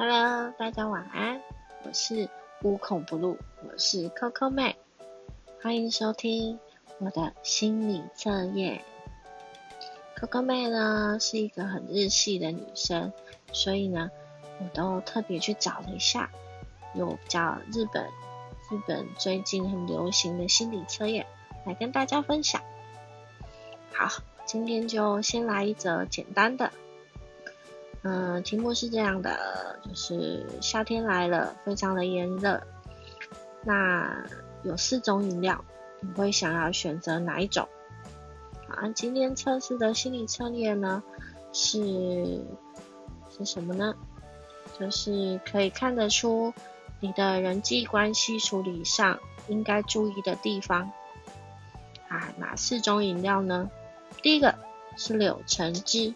Hello，大家晚安，我是无孔不入，我是 Coco 妹，欢迎收听我的心理测验。Coco 妹呢是一个很日系的女生，所以呢，我都特别去找了一下，有叫日本日本最近很流行的心理测验，来跟大家分享。好，今天就先来一则简单的。嗯，题目是这样的，就是夏天来了，非常的炎热。那有四种饮料，你会想要选择哪一种？啊，今天测试的心理测验呢，是是什么呢？就是可以看得出你的人际关系处理上应该注意的地方。啊，哪四种饮料呢？第一个是柳橙汁。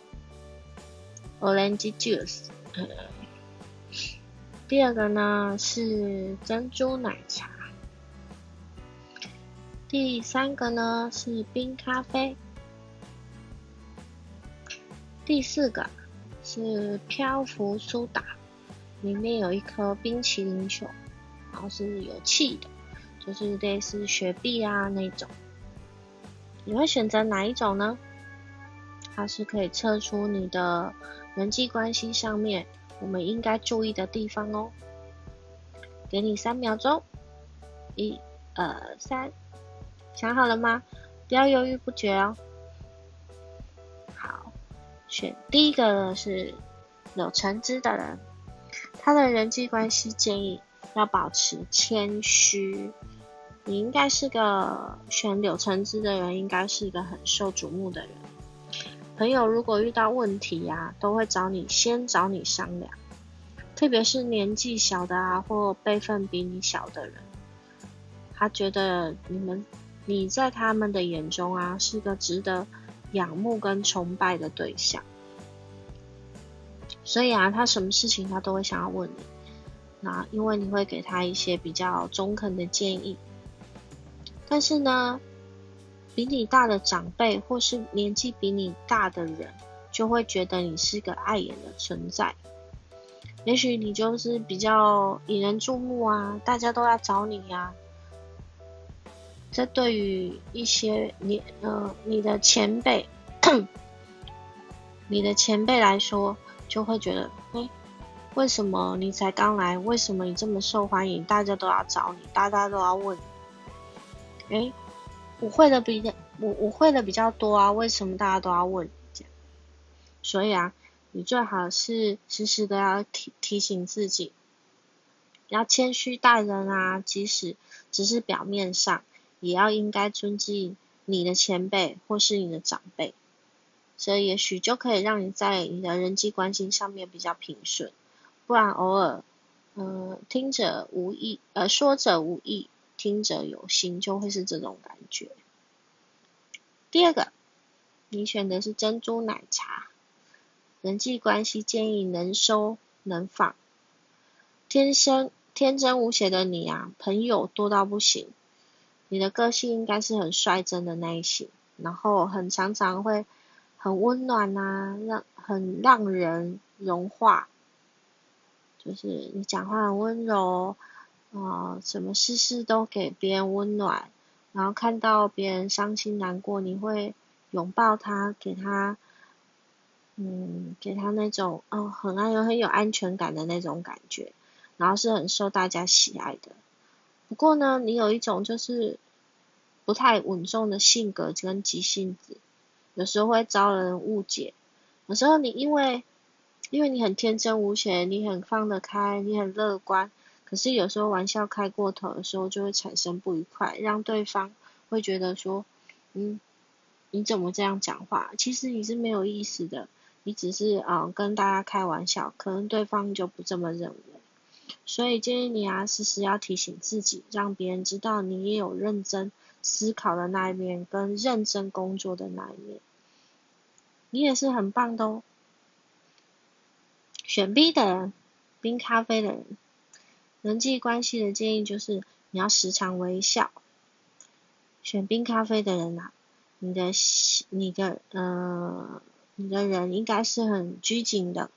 Orange juice，第二个呢是珍珠奶茶，第三个呢是冰咖啡，第四个是漂浮苏打，里面有一颗冰淇淋球，然后是有气的，就是类似雪碧啊那种。你会选择哪一种呢？它是可以测出你的。人际关系上面，我们应该注意的地方哦。给你三秒钟，一、二、三，想好了吗？不要犹豫不决哦。好，选第一个是有橙汁的人，他的人际关系建议要保持谦虚。你应该是个选柳橙汁的人，应该是一个很受瞩目的人。朋友如果遇到问题呀，都会找你先找你商量，特别是年纪小的啊，或辈分比你小的人，他觉得你们你在他们的眼中啊，是个值得仰慕跟崇拜的对象，所以啊，他什么事情他都会想要问你，那因为你会给他一些比较中肯的建议，但是呢。比你大的长辈，或是年纪比你大的人，就会觉得你是个碍眼的存在。也许你就是比较引人注目啊，大家都要找你呀。这对于一些你呃你的前辈，你的前辈来说，就会觉得，哎，为什么你才刚来？为什么你这么受欢迎？大家都要找你，大家都要问你，哎。我会的比我我会的比较多啊，为什么大家都要问？所以啊，你最好是时时都要提提醒自己，要谦虚待人啊，即使只是表面上，也要应该尊敬你的前辈或是你的长辈，这也许就可以让你在你的人际关系上面比较平顺，不然偶尔，嗯，听者无意，呃，说者无意。听者有心，就会是这种感觉。第二个，你选的是珍珠奶茶，人际关系建议能收能放。天生天真无邪的你啊，朋友多到不行。你的个性应该是很率真的那一型，然后很常常会很温暖啊，让很让人融化。就是你讲话很温柔。啊，什么事事都给别人温暖，然后看到别人伤心难过，你会拥抱他，给他，嗯，给他那种哦，很安有很有安全感的那种感觉，然后是很受大家喜爱的。不过呢，你有一种就是不太稳重的性格跟急性子，有时候会招人误解。有时候你因为因为你很天真无邪，你很放得开，你很乐观。可是有时候玩笑开过头的时候，就会产生不愉快，让对方会觉得说，嗯，你怎么这样讲话？其实你是没有意思的，你只是啊跟大家开玩笑，可能对方就不这么认为。所以建议你啊，时时要提醒自己，让别人知道你也有认真思考的那一面，跟认真工作的那一面。你也是很棒的哦。选 B 的人，冰咖啡的人。人际关系的建议就是你要时常微笑。选冰咖啡的人啊，你的你的呃你的人应该是很拘谨的，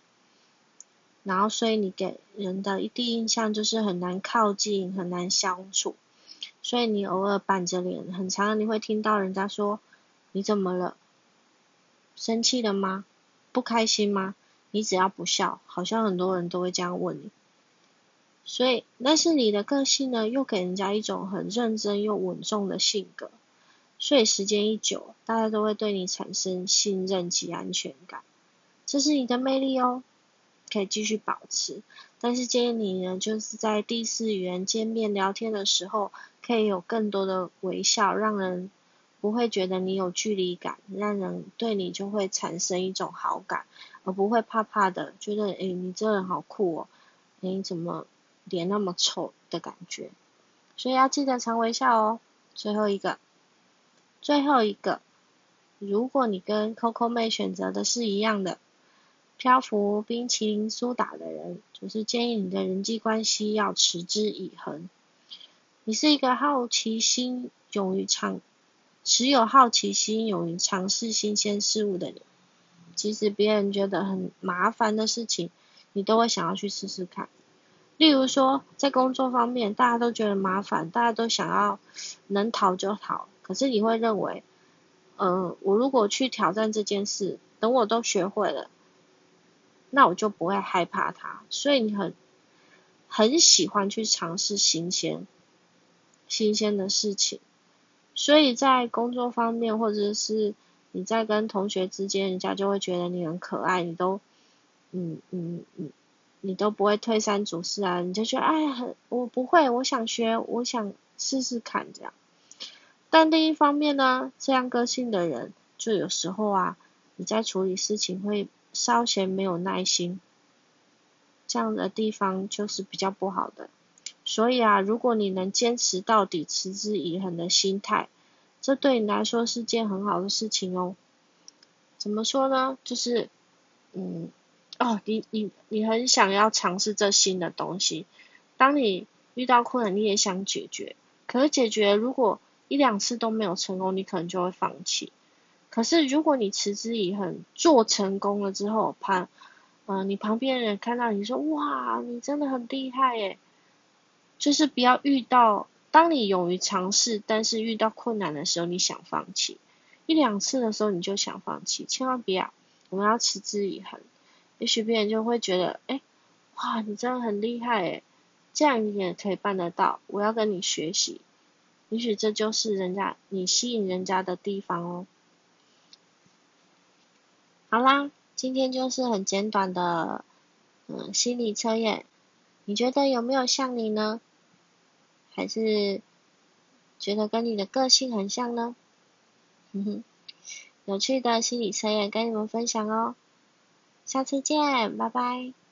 然后所以你给人的一第一印象就是很难靠近，很难相处，所以你偶尔板着脸，很常你会听到人家说你怎么了？生气了吗？不开心吗？你只要不笑，好像很多人都会这样问你。所以，但是你的个性呢，又给人家一种很认真又稳重的性格。所以时间一久，大家都会对你产生信任及安全感。这是你的魅力哦，可以继续保持。但是建议你呢，就是在第四语言见面聊天的时候，可以有更多的微笑，让人不会觉得你有距离感，让人对你就会产生一种好感，而不会怕怕的，觉得诶你这人好酷哦，你怎么脸那么臭的感觉。所以要记得常微笑哦。最后一个。最后一个，如果你跟 Coco 妹选择的是一样的，漂浮冰淇淋苏打的人，就是建议你的人际关系要持之以恒。你是一个好奇心勇于尝，持有好奇心勇于尝试新鲜事物的人，即使别人觉得很麻烦的事情，你都会想要去试试看。例如说，在工作方面，大家都觉得麻烦，大家都想要能逃就逃。可是你会认为，嗯，我如果去挑战这件事，等我都学会了，那我就不会害怕它。所以你很很喜欢去尝试新鲜、新鲜的事情。所以在工作方面，或者是你在跟同学之间，人家就会觉得你很可爱，你都，嗯嗯嗯，你都不会推三阻四啊，你就觉得哎，很我不会，我想学，我想试试看这样。但另一方面呢，这样个性的人，就有时候啊，你在处理事情会稍嫌没有耐心，这样的地方就是比较不好的。所以啊，如果你能坚持到底、持之以恒的心态，这对你来说是件很好的事情哦。怎么说呢？就是，嗯，哦，你你你很想要尝试这新的东西，当你遇到困难，你也想解决，可是解决如果一两次都没有成功，你可能就会放弃。可是如果你持之以恒，做成功了之后，旁，嗯，你旁边人看到你说，哇，你真的很厉害耶。就是不要遇到，当你勇于尝试，但是遇到困难的时候，你想放弃。一两次的时候你就想放弃，千万不要，我们要持之以恒。也许别人就会觉得，哎，哇，你真的很厉害诶，这样你也可以办得到，我要跟你学习。也许这就是人家你吸引人家的地方哦。好啦，今天就是很简短的嗯心理测验，你觉得有没有像你呢？还是觉得跟你的个性很像呢？哼哼，有趣的心理测验跟你们分享哦，下次见，拜拜。